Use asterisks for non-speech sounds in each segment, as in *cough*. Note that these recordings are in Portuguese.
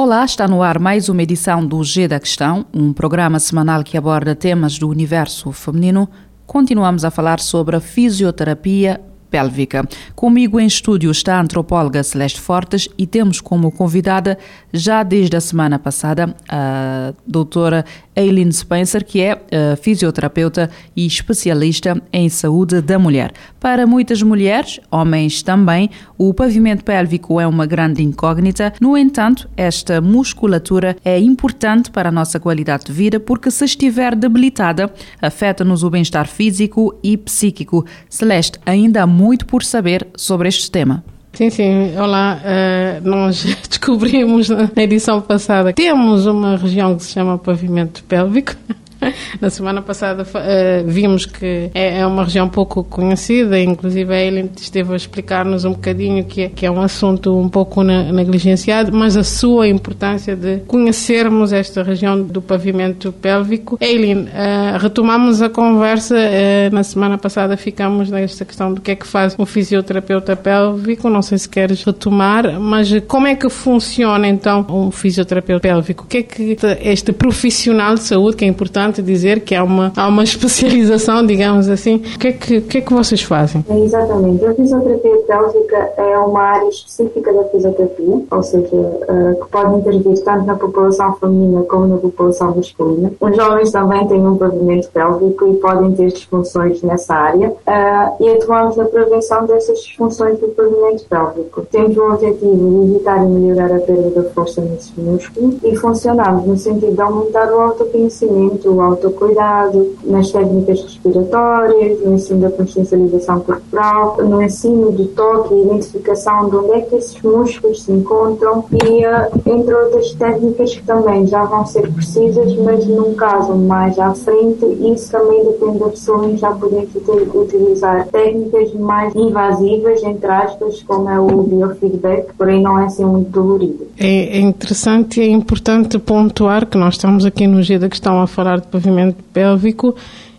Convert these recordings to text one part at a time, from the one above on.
Olá, está no ar mais uma edição do G da Questão, um programa semanal que aborda temas do universo feminino. Continuamos a falar sobre a fisioterapia pélvica. Comigo em estúdio está a antropóloga Celeste Fortes e temos como convidada, já desde a semana passada, a doutora Eileen Spencer, que é uh, fisioterapeuta e especialista em saúde da mulher. Para muitas mulheres, homens também, o pavimento pélvico é uma grande incógnita. No entanto, esta musculatura é importante para a nossa qualidade de vida porque, se estiver debilitada, afeta-nos o bem-estar físico e psíquico. Celeste, ainda há muito por saber sobre este tema. Sim, sim. Olá, uh, nós *laughs* descobrimos na edição passada que temos uma região que se chama pavimento pélvico. *laughs* Na semana passada uh, vimos que é, é, uma região pouco conhecida, inclusive a Ellen esteve a explicar-nos um bocadinho que é, que é um assunto um pouco negligenciado, mas a sua importância de conhecermos esta região do pavimento pélvico. Eileen, uh, retomamos a conversa, uh, na semana passada ficamos nesta questão do que é que faz um fisioterapeuta pélvico, não sei se queres retomar, mas como é que funciona então um fisioterapeuta pélvico? O que é que este profissional de saúde, que é importante, importante dizer que há uma, há uma *laughs* especialização, digamos assim. O que é que, que, é que vocês fazem? Exatamente. A fisioterapia pélvica é uma área específica da fisioterapia, ou seja, uh, que pode intervir tanto na população feminina como na população masculina. Os jovens também têm um pavimento pélvico e podem ter disfunções nessa área uh, e atuamos na prevenção dessas disfunções do pavimento pélvico. Temos o objetivo de evitar e melhorar a perda da força nesses músculos e funcionamos no sentido de aumentar o autoconhecimento, autocuidado, nas técnicas respiratórias, no ensino da consciencialização corporal, no ensino do toque e identificação de onde é que esses músculos se encontram e uh, entre outras técnicas que também já vão ser precisas, mas num caso mais à frente, isso também depende da pessoa e já podemos utilizar técnicas mais invasivas, entre aspas, como é o biofeedback, porém não é assim muito dolorido. É, é interessante e é importante pontuar que nós estamos aqui no dia da questão a falar pavimento pélvico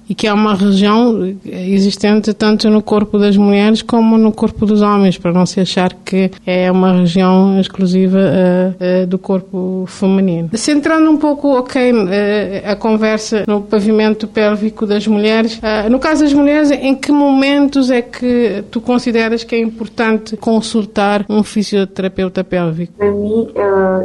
e que é uma região existente tanto no corpo das mulheres como no corpo dos homens, para não se achar que é uma região exclusiva uh, uh, do corpo feminino. Centrando um pouco, uh, a conversa no pavimento pélvico das mulheres, no caso das mulheres, em que momentos é que tu consideras que é importante consultar um fisioterapeuta pélvico? Para mim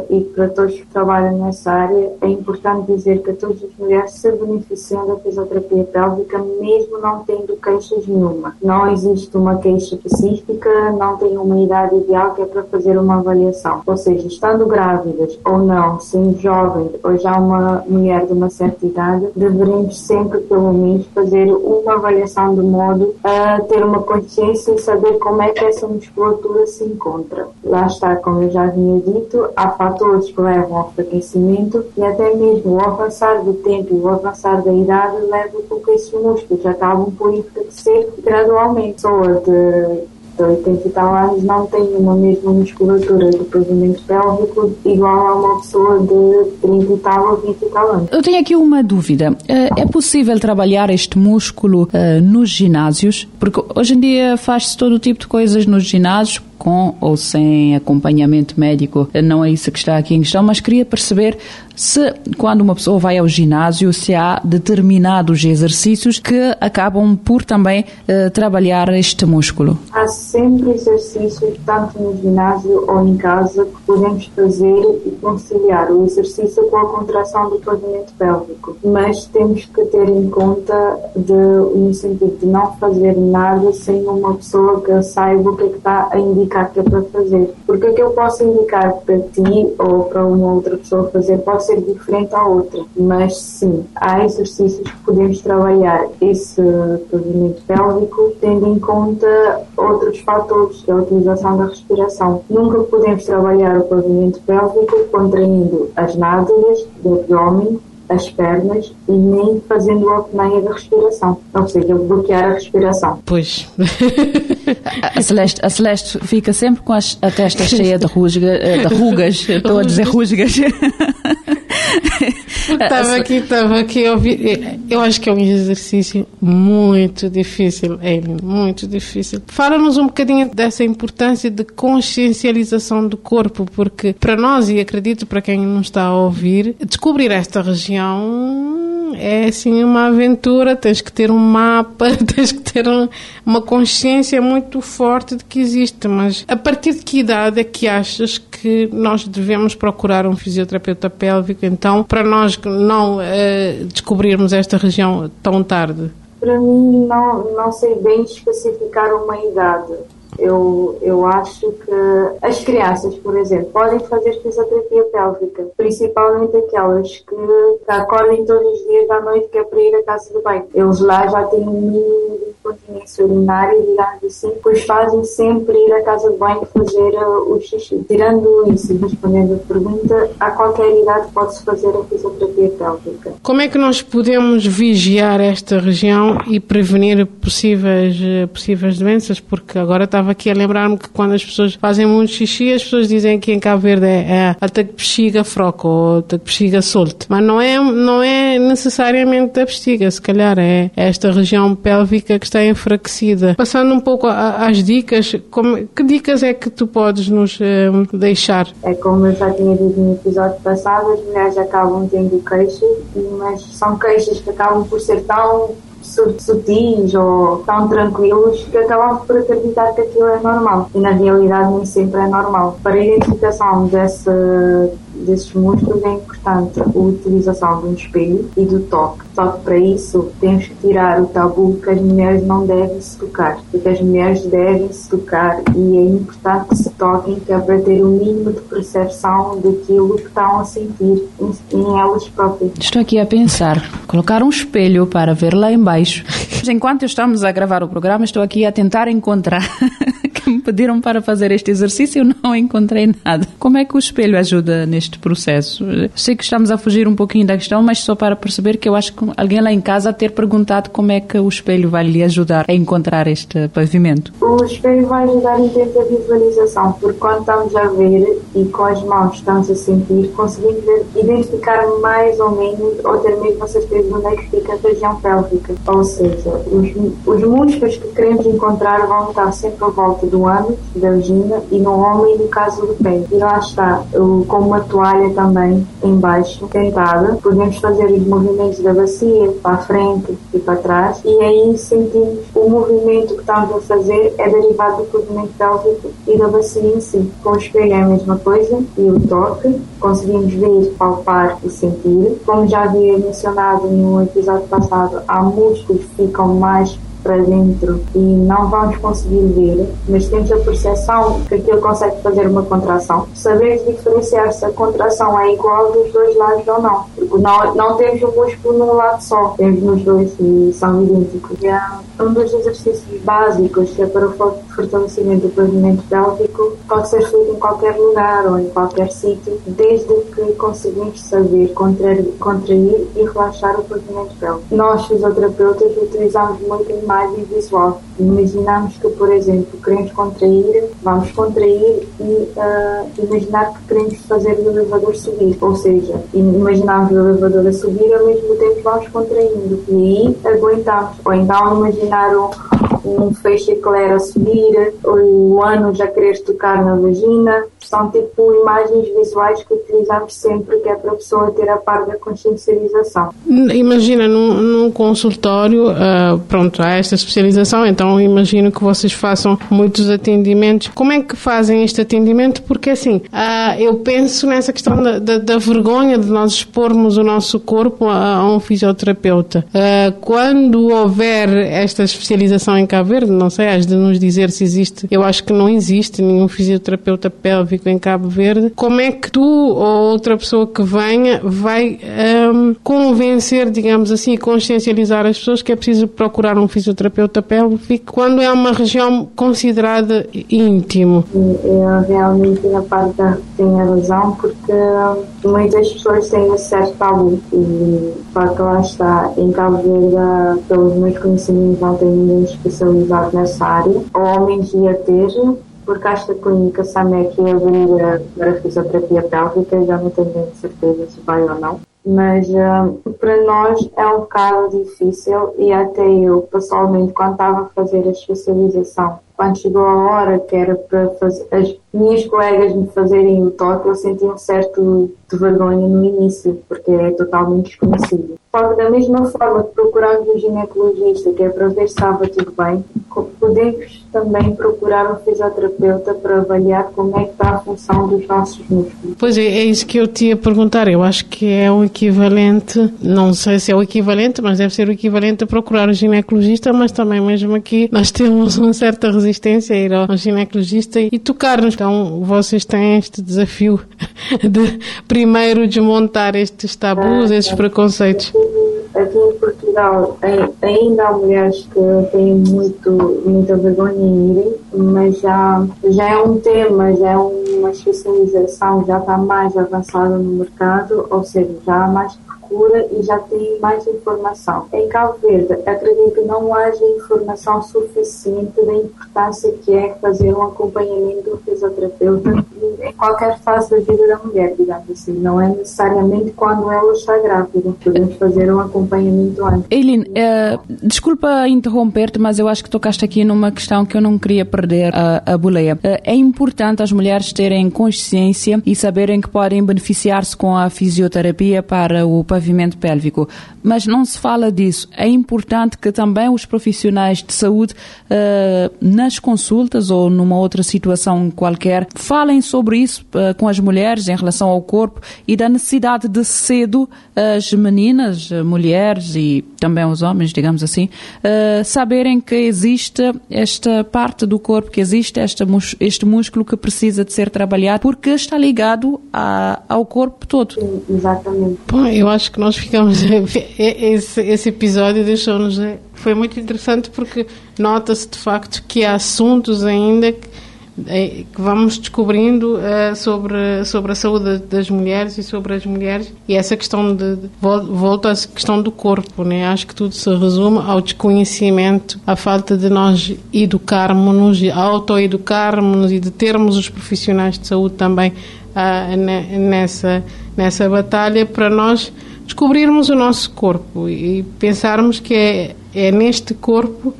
e para todos que trabalham nessa área, é importante dizer que todas as mulheres se beneficiam da fisioterapia pélvica, mesmo não tendo queixas nenhuma. Não existe uma queixa específica, não tem uma idade ideal que é para fazer uma avaliação. Ou seja, estando grávidas ou não, sendo jovens ou já uma mulher de uma certa idade, deveremos sempre, pelo menos, fazer uma avaliação de modo a ter uma consciência e saber como é que essa musculatura se encontra. Lá está, como eu já vinha dito, há fatores que levam ao enfraquecimento e até mesmo o avançar do tempo e o avançar da idade leva porque esses músculos acabam por enfraquecer gradualmente. Pessoa de de 80 e tal anos não tem uma mesma musculatura do pavimento pélvico igual a uma pessoa de 30 e tal ou 20 e tal anos. Eu tenho aqui uma dúvida. Eh, é possível trabalhar este músculo eh, nos ginásios? Porque hoje em dia faz-se todo tipo de coisas nos ginásios, com ou sem acompanhamento médico, não é isso que está aqui em questão, mas queria perceber se quando uma pessoa vai ao ginásio, se há determinados exercícios que acabam por também uh, trabalhar este músculo. Há sempre exercícios, tanto no ginásio ou em casa, que podemos fazer e conciliar o exercício com a contração do pavimento pélvico. Mas temos que ter em conta de, no sentido de não fazer nada sem uma pessoa que saiba o que é que está a indicar indicar é para fazer. Porque o que eu posso indicar para ti ou para uma outra pessoa fazer pode ser diferente à outra, mas sim, há exercícios que podemos trabalhar esse pavimento pélvico tendo em conta outros fatores, que é a utilização da respiração. Nunca podemos trabalhar o pavimento pélvico contraindo as nádegas do abdômen as pernas e nem fazendo a apneia da respiração, ou seja, bloquear a respiração. Pois. *laughs* a, Celeste, a Celeste fica sempre com as, a testa cheia de, rusga, eh, de rugas, *laughs* estou a dizer rusgas. *laughs* *laughs* Estava aqui, estava aqui eu, eu acho que é um exercício muito difícil, Eileen, muito difícil. Fala-nos um bocadinho dessa importância de consciencialização do corpo, porque para nós, e acredito para quem não está a ouvir, descobrir esta região é assim uma aventura, tens que ter um mapa, *laughs* tens que ter um, uma consciência muito forte de que existe, mas a partir de que idade é que achas que nós devemos procurar um fisioterapeuta pélvico, então, para nós não uh, descobrirmos esta região tão tarde? Para mim, não, não sei bem especificar uma idade eu, eu acho que as crianças, por exemplo, podem fazer fisioterapia pélvica, principalmente aquelas que, acordem todos os dias à noite que é para ir à casa do banho. Eles lá já têm um mínimo incontinência urinária, digamos assim, pois fazem sempre ir à casa de banho fazer uh, o xixi. Tirando isso e respondendo a pergunta, a qualquer idade pode-se fazer a fisioterapia pélvica. Como é que nós podemos vigiar esta região e prevenir possíveis, uh, possíveis doenças? Porque agora estava aqui a lembrar-me que quando as pessoas fazem muito xixi, as pessoas dizem que em Cabo Verde é, é a bexiga froca ou a bexiga solta. Mas não é, não é necessariamente a bexiga, se calhar é esta região pélvica que está enfraquecida. Passando um pouco às dicas, como, que dicas é que tu podes nos eh, deixar? É como eu já tinha dito no episódio passado, as mulheres acabam tendo queixas, mas são queixas que acabam por ser tão sutis ou tão tranquilos que acabamos por acreditar que aquilo é normal e na realidade nem sempre é normal. Para a identificação desse desses músculos é importante a utilização de um espelho e do toque. Só que para isso temos que tirar o tabu que as mulheres não devem se tocar, porque as mulheres devem se tocar e é importante que se toquem, que é para ter o um mínimo de percepção daquilo que estão a sentir em, em elas próprias. Estou aqui a pensar, colocar um espelho para ver lá embaixo. Enquanto estamos a gravar o programa, estou aqui a tentar encontrar pediram para fazer este exercício e *laughs* não encontrei nada. Como é que o espelho ajuda neste processo? Sei que estamos a fugir um pouquinho da questão, mas só para perceber que eu acho que alguém lá em casa ter perguntado como é que o espelho vai lhe ajudar a encontrar este pavimento. O espelho vai ajudar em termos de visualização, porque quando estamos a ver e com as mãos estamos a sentir, conseguimos identificar mais ou menos, ou ter mesmo a certeza onde é que fica a região pélvica. Ou seja, os, os músculos que queremos encontrar vão estar sempre à volta do da vagina e no homem no caso do pé. E lá está, com uma toalha também embaixo, tentada, podemos fazer os movimentos da bacia para frente e para trás e aí sentimos o movimento que estamos a fazer é derivado do movimento pélvico e da bacia em si. Com o espelho é a mesma coisa e o toque, conseguimos ver, palpar e sentir. Como já havia mencionado no episódio passado, há músculos que ficam mais para dentro e não vamos conseguir ver, mas temos a percepção que aquilo consegue fazer uma contração. Saber diferenciar se a contração é igual dos dois lados ou não, porque não, não temos o músculo num lado só, temos nos dois e são idênticos. E um dos exercícios básicos que é para o fortalecimento do pavimento pélvico pode ser feito em qualquer lugar ou em qualquer sítio, desde que conseguimos saber contrair, contrair e relaxar o pavimento pélvico. Nós, fisioterapeutas, utilizamos muito a imagem visual. Imaginamos que, por exemplo, queremos contrair, vamos contrair e uh, imaginar que queremos fazer o elevador subir, ou seja, imaginamos o elevador a subir ao mesmo tempo vamos contraindo e aí aguentamos. Ou então imaginar um, um feixe eclair a subir, o ano já querer tocar na vagina. São tipo imagens visuais que utilizamos sempre, que é para a pessoa ter a par da consciencialização. Imagina num, num consultório, uh, pronto, há esta especialização, então imagino que vocês façam muitos atendimentos. Como é que fazem este atendimento? Porque assim, uh, eu penso nessa questão da, da, da, vergonha de nós expormos o nosso corpo a, a um fisioterapeuta. Uh, quando houver esta especialização em Cabo Verde, não sei, has de nos dizer se existe, eu acho que não existe nenhum fisioterapeuta pélvico em Cabo Verde. Como é que tu ou outra pessoa que venha vai um, convencer, digamos assim, consciencializar as pessoas que é preciso procurar um fisioterapeuta pélvico quando é uma região considerada íntimo? Eu realmente na parte da tenho razão porque muitas pessoas têm um certo tabu e para que lá está em Cabo Verde pelos meus conhecimentos não tem ninguém especializado nessa área ou ao menos ia ter porque esta clínica SAMEC abriria para fisioterapia pélvica, já não tenho certeza se vai ou não. Mas uh, para nós é um bocado difícil e até eu, pessoalmente, quando estava a fazer a especialização, quando chegou a hora que era para fazer, as minhas colegas me fazerem o toque, eu senti um certo de vergonha no início, porque é totalmente desconhecido. Que da mesma forma que procuramos um ginecologista, que é para ver se estava tudo bem, podemos também procurar um fisioterapeuta para avaliar como é que está a função dos nossos músculos. Pois é, é isso que eu te ia perguntar. Eu acho que é o equivalente, não sei se é o equivalente, mas deve ser o equivalente a procurar um ginecologista, mas também mesmo aqui nós temos uma certa resistência a ir ao ginecologista e tocar-nos. Então vocês têm este desafio *laughs* de primeiro desmontar estes tabus, estes preconceitos aqui em Portugal ainda há mulheres que têm muito, muita vergonha em irem, mas já, já é um tema, já é uma especialização, já está mais avançada no mercado, ou seja, já há mais procura e já tem mais informação. Em Cabo Verde, acredito que não haja informação suficiente da importância que é fazer um acompanhamento do fisioterapeuta em qualquer fase da vida da mulher, digamos assim. Não é necessariamente quando ela está grávida. Podemos fazer um acompanhamento antes. Eileen, uh, desculpa interromper-te, mas eu acho que tocaste aqui numa questão que eu não queria perder a, a boleia. Uh, é importante as mulheres terem consciência e saberem que podem beneficiar-se com a fisioterapia para o pavimento pélvico, mas não se fala disso. É importante que também os profissionais de saúde, uh, nas consultas ou numa outra situação qualquer, falem sobre isso uh, com as mulheres em relação ao corpo e da necessidade de cedo as meninas, mulheres e também os homens, digamos assim, uh, saberem que existe esta parte do corpo, que existe esta, este músculo que precisa de ser trabalhado porque está ligado a, ao corpo todo. Exatamente. Bom, eu acho acho que nós ficamos. *laughs* Esse, esse episódio deixou-nos. Foi muito interessante porque nota-se de facto que há assuntos ainda que, eh, que vamos descobrindo uh, sobre, sobre a saúde das mulheres e sobre as mulheres e essa questão de, volta à questão do corpo, né? Acho que tudo se resume ao desconhecimento, à falta de nós educarmos-nos, autoeducarmos-nos e de termos os profissionais de saúde também uh, nessa, nessa batalha para nós descobrirmos o nosso corpo e pensarmos que é, é neste corpo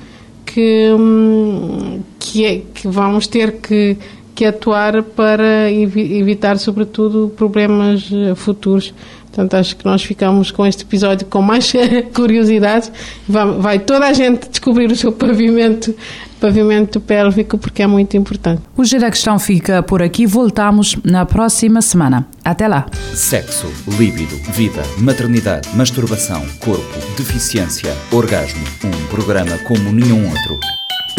que, hum, que, é, que vamos ter que, que atuar para evitar, sobretudo, problemas eh, futuros. Portanto, acho que nós ficamos com este episódio com mais *laughs* curiosidades. Vai, vai, toda a gente descobrir o seu pavimento, pavimento pélvico, porque é muito importante. O Gira Questão fica por aqui. Voltamos na próxima semana. Até lá. Sexo, líbido, vida, maternidade, masturbação, corpo, deficiência, orgasmo. Um programa como nenhum outro.